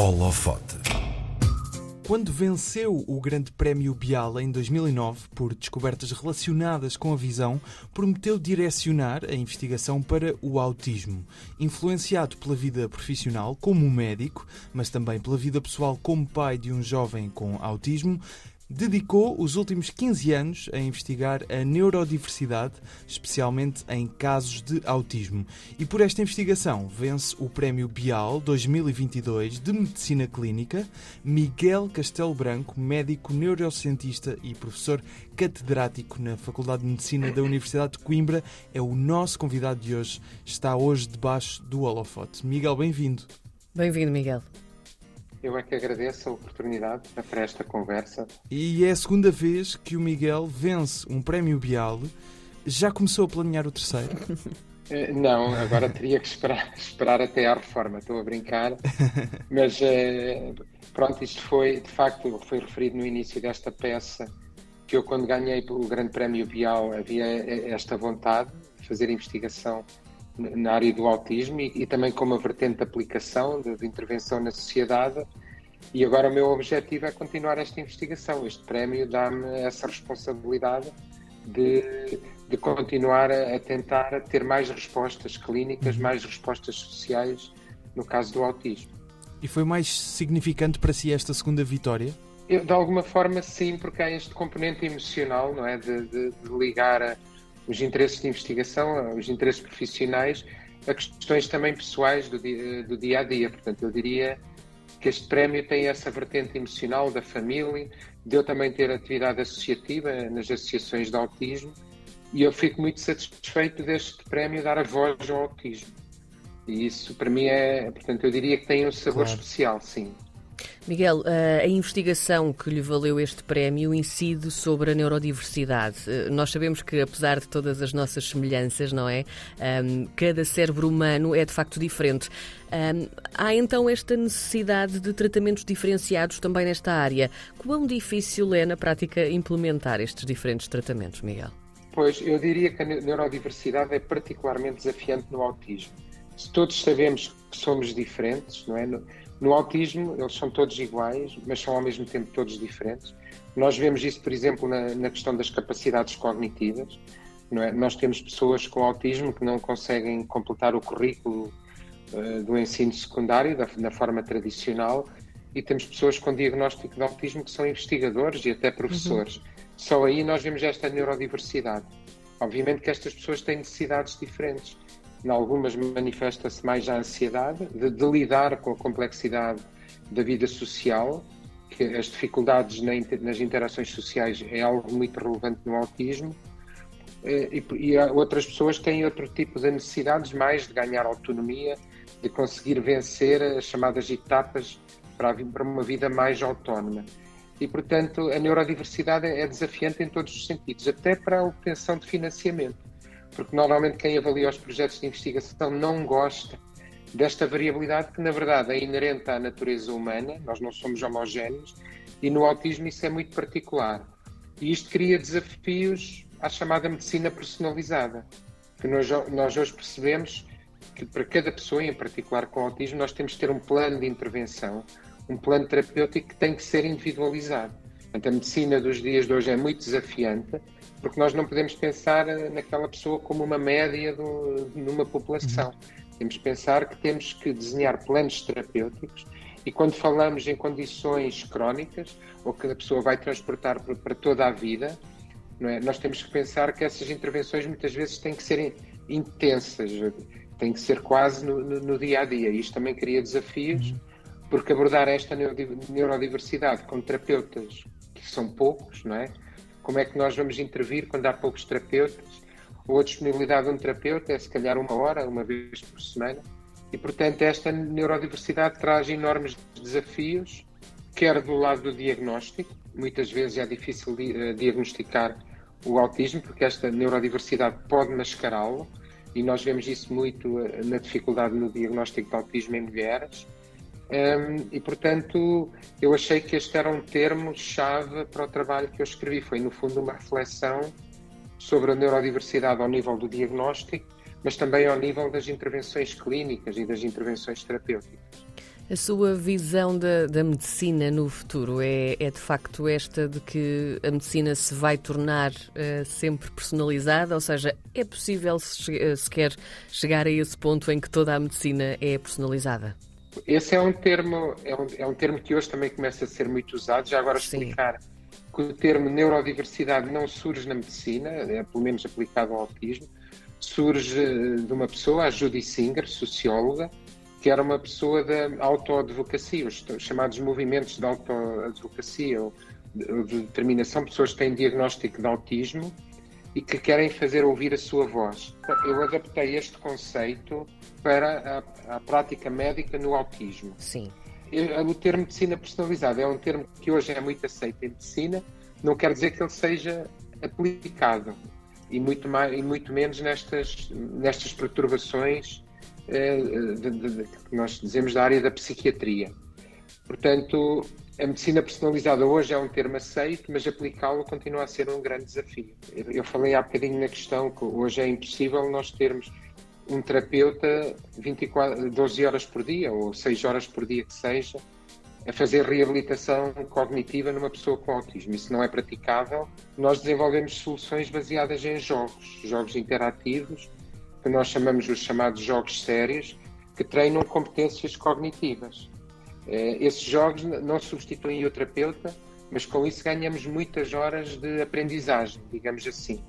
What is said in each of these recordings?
Holofote. Quando venceu o Grande Prémio Bial em 2009 por descobertas relacionadas com a visão, prometeu direcionar a investigação para o autismo. Influenciado pela vida profissional como médico, mas também pela vida pessoal como pai de um jovem com autismo, dedicou os últimos 15 anos a investigar a neurodiversidade, especialmente em casos de autismo. E por esta investigação vence o Prémio Bial 2022 de Medicina Clínica Miguel Castelo Branco, médico neurocientista e professor catedrático na Faculdade de Medicina da Universidade de Coimbra, é o nosso convidado de hoje. Está hoje debaixo do holofote. Miguel, bem-vindo. Bem-vindo, Miguel. Eu é que agradeço a oportunidade para esta conversa. E é a segunda vez que o Miguel vence um prémio Bial. Já começou a planear o terceiro? Eh, não, agora teria que esperar, esperar até à reforma. Estou a brincar. Mas eh, pronto, isto foi, de facto, foi referido no início desta peça que eu, quando ganhei o Grande Prémio Bial, havia esta vontade de fazer investigação na área do autismo e, e, também com uma vertente de aplicação, de, de, intervenção na sociedade. E agora o meu objetivo é continuar esta investigação. Este prémio dá-me essa responsabilidade de, de continuar a, a, tentar ter mais respostas clínicas, uhum. mais respostas sociais no caso do autismo. E foi mais significante para si esta segunda vitória? Eu, de alguma forma, sim, porque há este componente emocional, não é? De, de, de ligar a, os interesses de investigação, os interesses profissionais, a questões também pessoais do dia, do dia a dia. Portanto, eu diria que este prémio tem essa vertente emocional da família, de eu também ter atividade associativa nas associações de autismo, e eu fico muito satisfeito deste prémio dar a voz ao autismo. E isso para mim é, portanto, eu diria que tem um sabor claro. especial, sim. Miguel, eh, a investigação que lhe valeu este prémio incide sobre a neurodiversidade. Eh, nós sabemos que, apesar de todas as nossas semelhanças, não é? Cada cérebro humano é de facto diferente. Há então esta necessidade de tratamentos diferenciados também nesta área. Quão difícil é, na prática, implementar estes diferentes tratamentos, Miguel? Pois, eu diria que a neurodiversidade é particularmente desafiante no autismo. Se todos sabemos que somos diferentes, não é? No autismo, eles são todos iguais, mas são ao mesmo tempo todos diferentes. Nós vemos isso, por exemplo, na, na questão das capacidades cognitivas. É? Nós temos pessoas com autismo que não conseguem completar o currículo uh, do ensino secundário da, da, forma tradicional e temos pessoas com diagnóstico de autismo que são investigadores e até professores. Uhum. Só aí nós vemos esta neurodiversidade. Obviamente que estas pessoas têm necessidades diferentes em algumas manifesta-se mais a ansiedade de, de, lidar com a complexidade da vida social, que as dificuldades nas interações sociais é algo muito relevante no autismo, eh, e, e outras pessoas têm outro tipo de necessidades, mais de ganhar autonomia, de conseguir vencer as chamadas etapas para, para uma vida mais autónoma. E, portanto, a neurodiversidade é desafiante em todos os sentidos, até para a obtenção de financiamento porque normalmente quem avalia os projetos de investigação não gosta desta variabilidade que, na verdade, é inerente à natureza humana, nós não somos homogéneos, e no autismo isso é muito particular. E isto cria desafios à chamada medicina personalizada, que nós, nós hoje percebemos que para cada pessoa, em particular com autismo, nós temos que ter um plano de intervenção, um plano terapêutico que tem que ser individualizado. Portanto, a medicina dos dias de hoje é muito desafiante, porque nós não podemos pensar eh, naquela pessoa como uma média do, numa população. Uhum. Temos que pensar que temos que desenhar planos terapêuticos e quando falamos em condições crónicas ou que a pessoa vai transportar para, para toda a vida, é? nós temos que pensar que essas intervenções muitas vezes têm que ser intensas, têm que ser quase no, no, no dia a dia. Isto também cria desafios, uhum. porque abordar esta neurodiversidade com terapeutas que são poucos, não é? como é que nós vamos intervir quando há poucos terapeutas, ou a disponibilidade de um terapeuta é se calhar uma hora, uma vez por semana, e portanto esta neurodiversidade traz enormes desafios, quer do lado do diagnóstico, muitas vezes é difícil uh, diagnosticar o autismo, porque esta neurodiversidade pode mascará-lo, e nós vemos isso muito uh, na dificuldade no diagnóstico de autismo em mulheres, um, e, portanto, eu achei que este era um termo-chave para o trabalho que eu escrevi. Foi, no fundo, uma reflexão sobre a neurodiversidade ao nível do diagnóstico, mas também ao nível das intervenções clínicas e das intervenções terapêuticas. A sua visão da, da medicina no futuro é, é, de facto esta de que a medicina se vai tornar uh, sempre personalizada? Ou seja, é possível uh, sequer chegar a esse ponto em que toda a medicina é personalizada? Esse é um termo, é um, é um termo que hoje também começa a ser muito usado. Já agora Sim. explicar que o termo neurodiversidade não surge na medicina, é pelo menos aplicado ao autismo, surge eh, de uma pessoa, a Judy Singer, socióloga, que era uma pessoa da autoadvocacia, os chamados movimentos de autoadvocacia ou de determinação, pessoas que têm diagnóstico de autismo e que querem fazer ouvir a sua voz. Eu adaptei este conceito para a, a prática médica no autismo. Sim. O termo medicina personalizada é um termo que hoje é muito aceito em medicina, não quer dizer que ele seja aplicado e muito, mais, e muito menos nestas, nestas perturbações eh, de, de, de, que nós dizemos da área da psiquiatria. Portanto, a medicina personalizada hoje é um termo aceito, mas aplicá-lo continua a ser um grande desafio. Eu falei há bocadinho na questão que hoje é impossível nós termos um terapeuta 24, 12 horas por dia ou 6 horas por dia que seja a fazer reabilitação cognitiva numa pessoa com autismo. Isso não é praticável. Nós desenvolvemos soluções baseadas em jogos, jogos interativos, que nós chamamos os chamados jogos sérios, que treinam competências cognitivas. Eh, esses jogos não substituem o terapeuta, mas com isso ganhamos muitas horas de aprendizagem, digamos assim.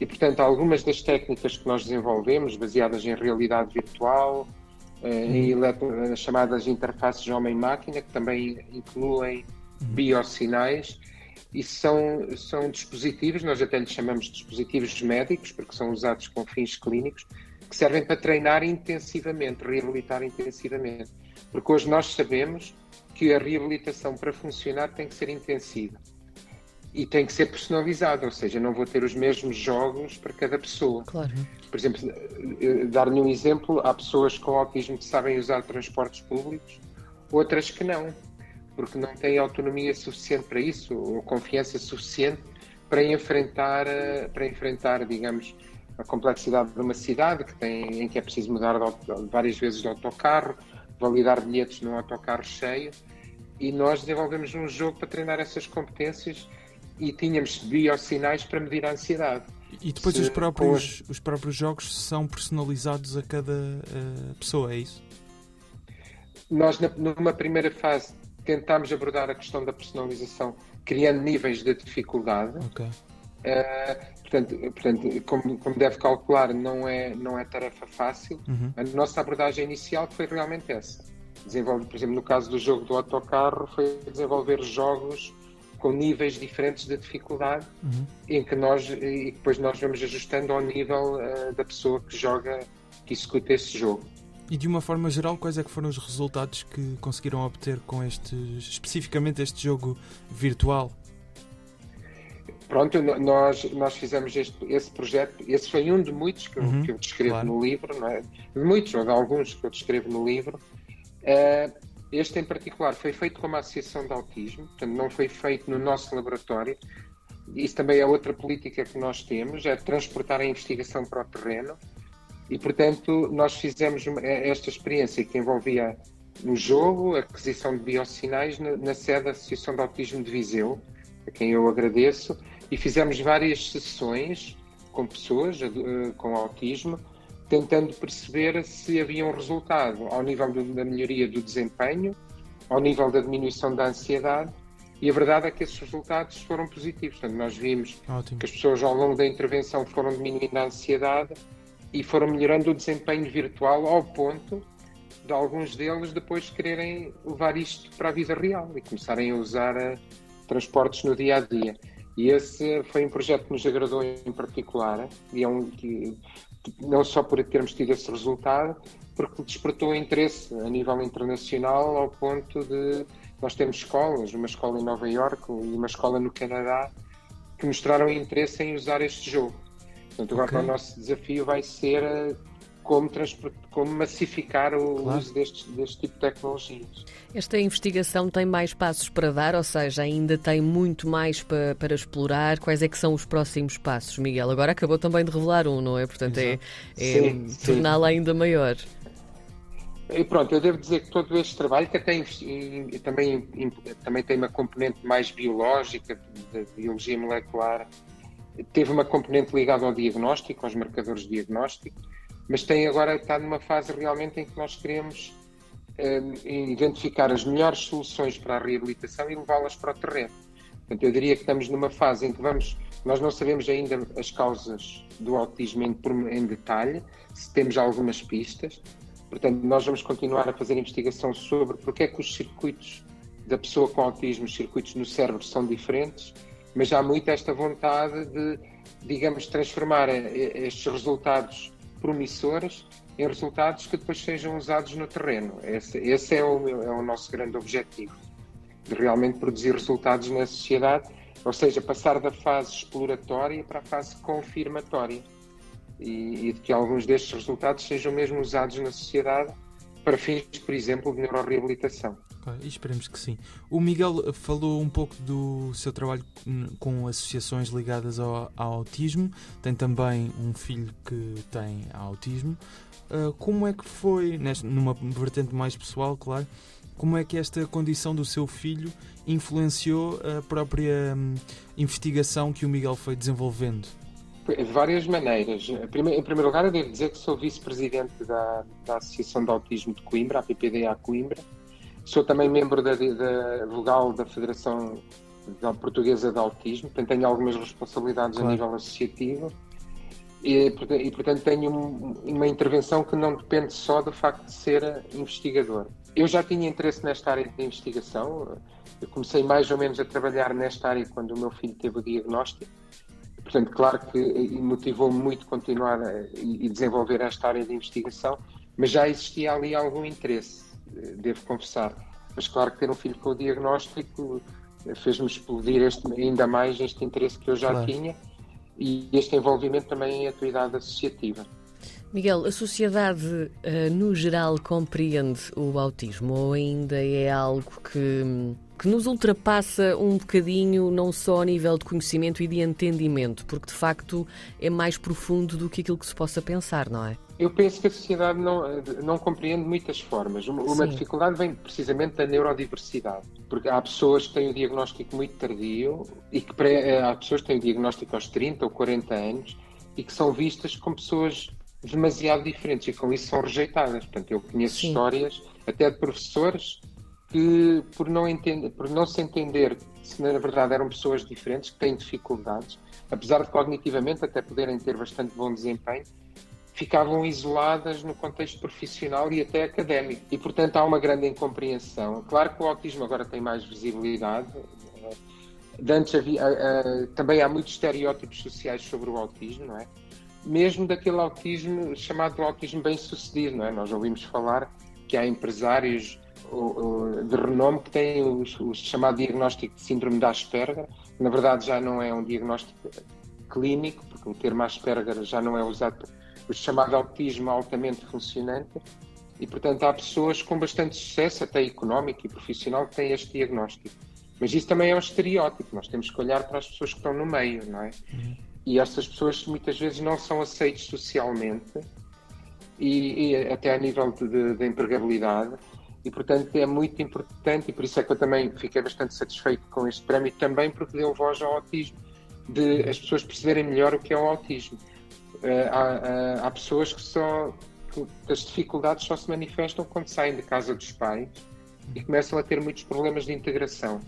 E, portanto, algumas das técnicas que nós desenvolvemos, baseadas em realidade virtual, eh, em uhum. chamadas interfaces homem-máquina, que também incluem uhum. biosinais, e são, são dispositivos, nós até lhes chamamos de dispositivos médicos, porque são usados com fins clínicos, que servem para treinar intensivamente, reabilitar intensivamente. Porque hoje nós sabemos que a reabilitação para funcionar tem que ser intensiva e tem que ser personalizada, ou seja, não vou ter os mesmos jogos para cada pessoa. Claro. Por exemplo, eh, dar-lhe um exemplo, há pessoas com autismo que sabem usar transportes públicos, outras que não, porque não têm autonomia suficiente para isso, ou confiança suficiente para enfrentar, eh, para enfrentar digamos, a complexidade de uma cidade que tem, em que é preciso mudar de, várias vezes de autocarro, validar bilhetes num autocarro cheio, e nós desenvolvemos um jogo para treinar essas competências e tínhamos biosinais para medir a ansiedade. E depois os próprios, os próprios jogos são personalizados a cada uh, pessoa, é isso? Nós, na, numa primeira fase, tentámos abordar a questão da personalização criando níveis de dificuldade. Okay. Uh, portanto, portanto como, como, deve calcular, não é, não é tarefa fácil. Uhum. A nossa abordagem inicial foi realmente essa. Desenvolver, por exemplo, no caso do jogo do autocarro, foi desenvolver jogos com níveis diferentes de dificuldade uhum. em que nós e depois nós vamos ajustando ao nível uh, da pessoa que joga, que executa esse jogo. E de uma forma geral, quais é que foram os resultados que conseguiram obter com este, especificamente este jogo virtual? Pronto, nós, nós fizemos este, esse projeto, esse foi um de muitos que, uhum, eu, que eu descrevo claro. no livro, não é? de muitos ou de alguns que eu descrevo no livro. Uh, este em particular foi feito com uma associação de autismo, portanto não foi feito no nosso laboratório. Isso também é outra política que nós temos, é transportar a investigação para o terreno. E, portanto, nós fizemos é, esta experiência que envolvia no jogo, a aquisição de biosinais na, na sede da Associação de Autismo de Viseu, a quem eu agradeço, e fizemos várias sessões com pessoas uh, com autismo, tentando perceber se havia um resultado ao nível da melhoria do desempenho, ao nível da diminuição da ansiedade, e a verdade é que esses resultados foram positivos. Portanto, nós vimos Ótimo. que as pessoas ao longo da intervenção foram diminuindo a ansiedade e foram melhorando o desempenho virtual ao ponto de alguns deles depois quererem levar isto para a vida real e começarem a usar uh, transportes no dia a dia. E esse foi um projeto que nos agradou em particular e é um que não só por termos tido esse resultado, porque despertou interesse a nível internacional ao ponto de nós temos escolas, uma escola em Nova Iorque e uma escola no Canadá, que mostraram interesse em usar este jogo. Portanto, agora okay. o nosso desafio vai ser eh, como, como massificar o claro. uso deste, deste tipo de tecnologias. Esta investigação tem mais passos para dar, ou seja, ainda tem muito mais para, para explorar. Quais é que são os próximos passos, Miguel? Agora acabou também de revelar um, não é? Portanto, é, é torná-la ainda maior. E pronto, eu devo dizer que todo este trabalho, que até também, também tem uma componente mais biológica, de biologia molecular, teve uma componente ligada ao diagnóstico, aos marcadores de diagnóstico, mas tem agora está numa fase realmente em que nós queremos eh, identificar as melhores soluções para a reabilitação e levá-las para o terreno. Portanto, eu diria que estamos numa fase em que vamos, nós não sabemos ainda as causas do autismo em, em detalhe, se temos algumas pistas, Portanto, nós vamos continuar a fazer investigação sobre porque é que os circuitos da pessoa com autismo, os circuitos no cérebro são diferentes, mas há muito esta vontade de, digamos, transformar estes resultados promissores em resultados que depois sejam usados no terreno. Esse, esse é, o, é o nosso grande objetivo, de realmente produzir resultados na sociedade, ou seja, passar da fase exploratória para a fase confirmatória e, e de que alguns destes resultados sejam mesmo usados na sociedade para fins, por exemplo, de neuroreabilitação. E esperemos que sim. O Miguel falou um pouco do seu trabalho com associações ligadas ao, ao autismo. Tem também um filho que tem autismo. Uh, como é que foi, nesta, numa vertente mais pessoal, claro, como é que esta condição do seu filho influenciou a própria hum, investigação que o Miguel foi desenvolvendo? De várias maneiras. Em primeiro lugar, eu devo dizer que sou vice-presidente da, da, Associação de Autismo de Coimbra, a PPDA Coimbra. Sou também membro da, da vogal da Federação Portuguesa de Autismo, portanto tenho algumas responsabilidades claro. a nível associativo. E, e portanto tenho um, uma intervenção que não depende só do facto de ser investigador. Eu já tinha interesse nesta área de investigação. Eu comecei mais ou menos a trabalhar nesta área quando o meu filho teve o diagnóstico Portanto, claro que motivou-me muito continuar a, e desenvolver esta área de investigação, mas já existia ali algum interesse, devo confessar. Mas claro que ter um filho com o diagnóstico eh, fez-me explodir este, ainda mais este interesse que eu já claro. tinha e este envolvimento também em atividade associativa. Miguel, a sociedade eh, no geral compreende o autismo ou ainda é algo que, que nos ultrapassa um bocadinho, não só a nível de conhecimento e de entendimento, porque de facto é mais profundo do que aquilo que se possa pensar, não é? Eu penso que a sociedade não, não compreende muitas formas. Uma, uma dificuldade vem precisamente da neurodiversidade, porque há pessoas que têm o diagnóstico muito tardio e que eh, há pessoas que têm o diagnóstico aos 30 ou 40 anos e que são vistas como pessoas demasiado diferentes e com isso são rejeitadas. Portanto, eu conheço Sim. histórias até de professores que, por não, entender, por não se entender se na verdade eram pessoas diferentes, que têm dificuldades, apesar de cognitivamente até poderem ter bastante bom desempenho, ficavam isoladas no contexto profissional e até académico. E, portanto, há uma grande incompreensão. Claro que o autismo agora tem mais visibilidade. De antes havia, também há muitos estereótipos sociais sobre o autismo, não é? mesmo daquele autismo chamado autismo bem-sucedido, não é? Nós ouvimos falar que há empresários de renome que têm o, o chamado diagnóstico de síndrome de Asperger. Na verdade, já não é um diagnóstico clínico, porque o termo Asperger já não é usado, o chamado autismo altamente funcionante. E, portanto, há pessoas com bastante sucesso, até económico e profissional, que têm este diagnóstico. Mas isso também é um estereótipo, nós temos que olhar para as pessoas que estão no meio, não é? Uhum e essas pessoas muitas vezes não são aceitas socialmente e, e até a nível de, de, empregabilidade e portanto é muito importante e por isso é que eu também fiquei bastante satisfeito com este prémio também porque deu voz ao autismo de as pessoas perceberem melhor o que é o autismo. Uh, há, uh, há, pessoas que só que as dificuldades só se manifestam quando saem de casa dos pais e começam a ter muitos problemas de integração.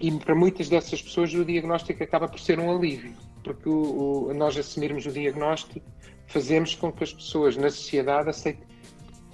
E para muitas dessas pessoas o diagnóstico acaba por ser um alívio porque o, o, nós assumirmos o diagnóstico fazemos com que as pessoas na sociedade aceitem,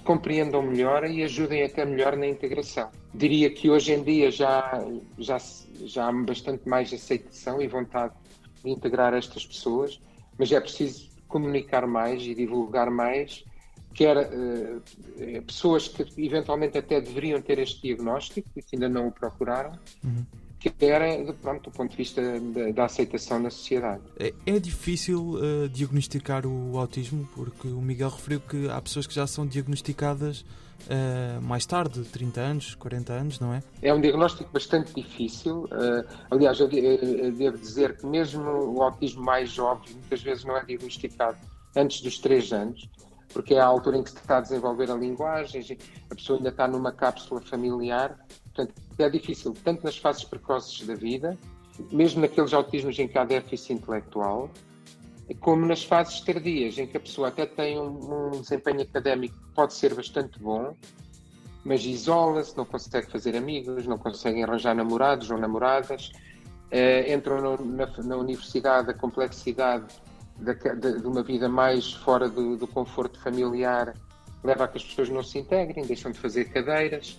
compreendam melhor e ajudem até melhor na integração. Diria que hoje em dia já, já, já há bastante mais aceitação e vontade de integrar estas pessoas, mas é preciso comunicar mais e divulgar mais, quer uh, pessoas que eventualmente até deveriam ter este diagnóstico e que ainda não o procuraram, uhum que era pronto, do ponto de vista da, da aceitação na sociedade. É, é difícil uh, diagnosticar o autismo, porque o Miguel referiu que há pessoas que já são diagnosticadas uh, mais tarde, 30 anos, 40 anos, não é? É um diagnóstico bastante difícil. Uh, aliás, eu, eu devo dizer que mesmo o autismo mais jovem muitas vezes não é diagnosticado antes dos 3 anos. porque é a altura em que se está a desenvolver a linguagem, a pessoa ainda está numa cápsula familiar, portanto é difícil, tanto nas fases precoces da vida, mesmo naqueles autismos em que há déficit intelectual, como nas fases tardias, em que a pessoa até tem um, um desempenho académico que pode ser bastante bom, mas isola-se, não consegue fazer amigos, não consegue arranjar namorados ou namoradas, eh, entram no, na, na, universidade a complexidade de, de, de, uma vida mais fora do, do conforto familiar leva a que as pessoas não se integrem, deixam de fazer cadeiras.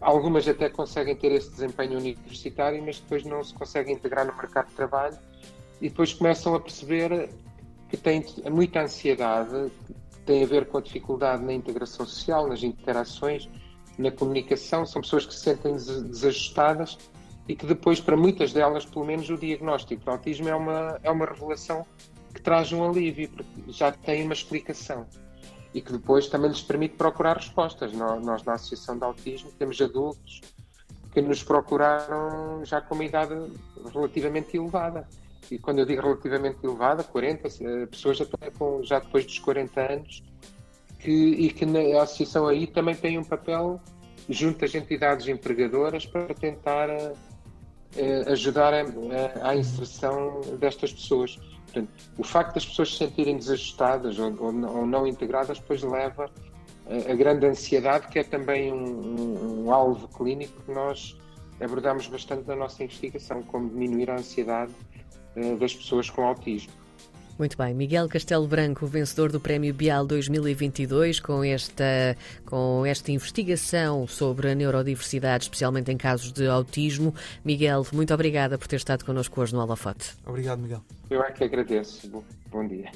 Algumas até conseguem ter esse desempenho universitário, mas depois não se conseguem integrar no mercado de trabalho e depois começam a perceber que têm muita ansiedade, tem a ver com a dificuldade na integração social, nas interações, na comunicação. São pessoas que se sentem desajustadas e que depois, para muitas delas, pelo menos, o diagnóstico do autismo é uma, é uma revelação que traz um alívio, porque já tem uma explicação. E que depois também lhes permite procurar respostas. Nós, na Associação de Autismo, temos adultos que nos procuraram já com uma idade relativamente elevada e quando eu digo relativamente elevada, 40, eh, pessoas já, com, já depois dos 40 anos, que, e que a associação aí também tem um papel junto às entidades empregadoras para tentar uh, ajudar a, a, à inserção destas pessoas. Portanto, o facto das pessoas se sentirem desajustadas ou, ou, ou não integradas depois leva a, a grande ansiedade, que é também um, um, um alvo clínico que nós abordamos bastante na nossa investigação, como diminuir a ansiedade eh, das pessoas com autismo. Muito bem, Miguel Castelo Branco, vencedor do Prémio Bial 2022, com esta, com esta investigação sobre a neurodiversidade, especialmente em casos de autismo. Miguel, muito obrigada por ter estado connosco hoje no Holofote. Obrigado, Miguel. Eu é que agradeço. Bom dia.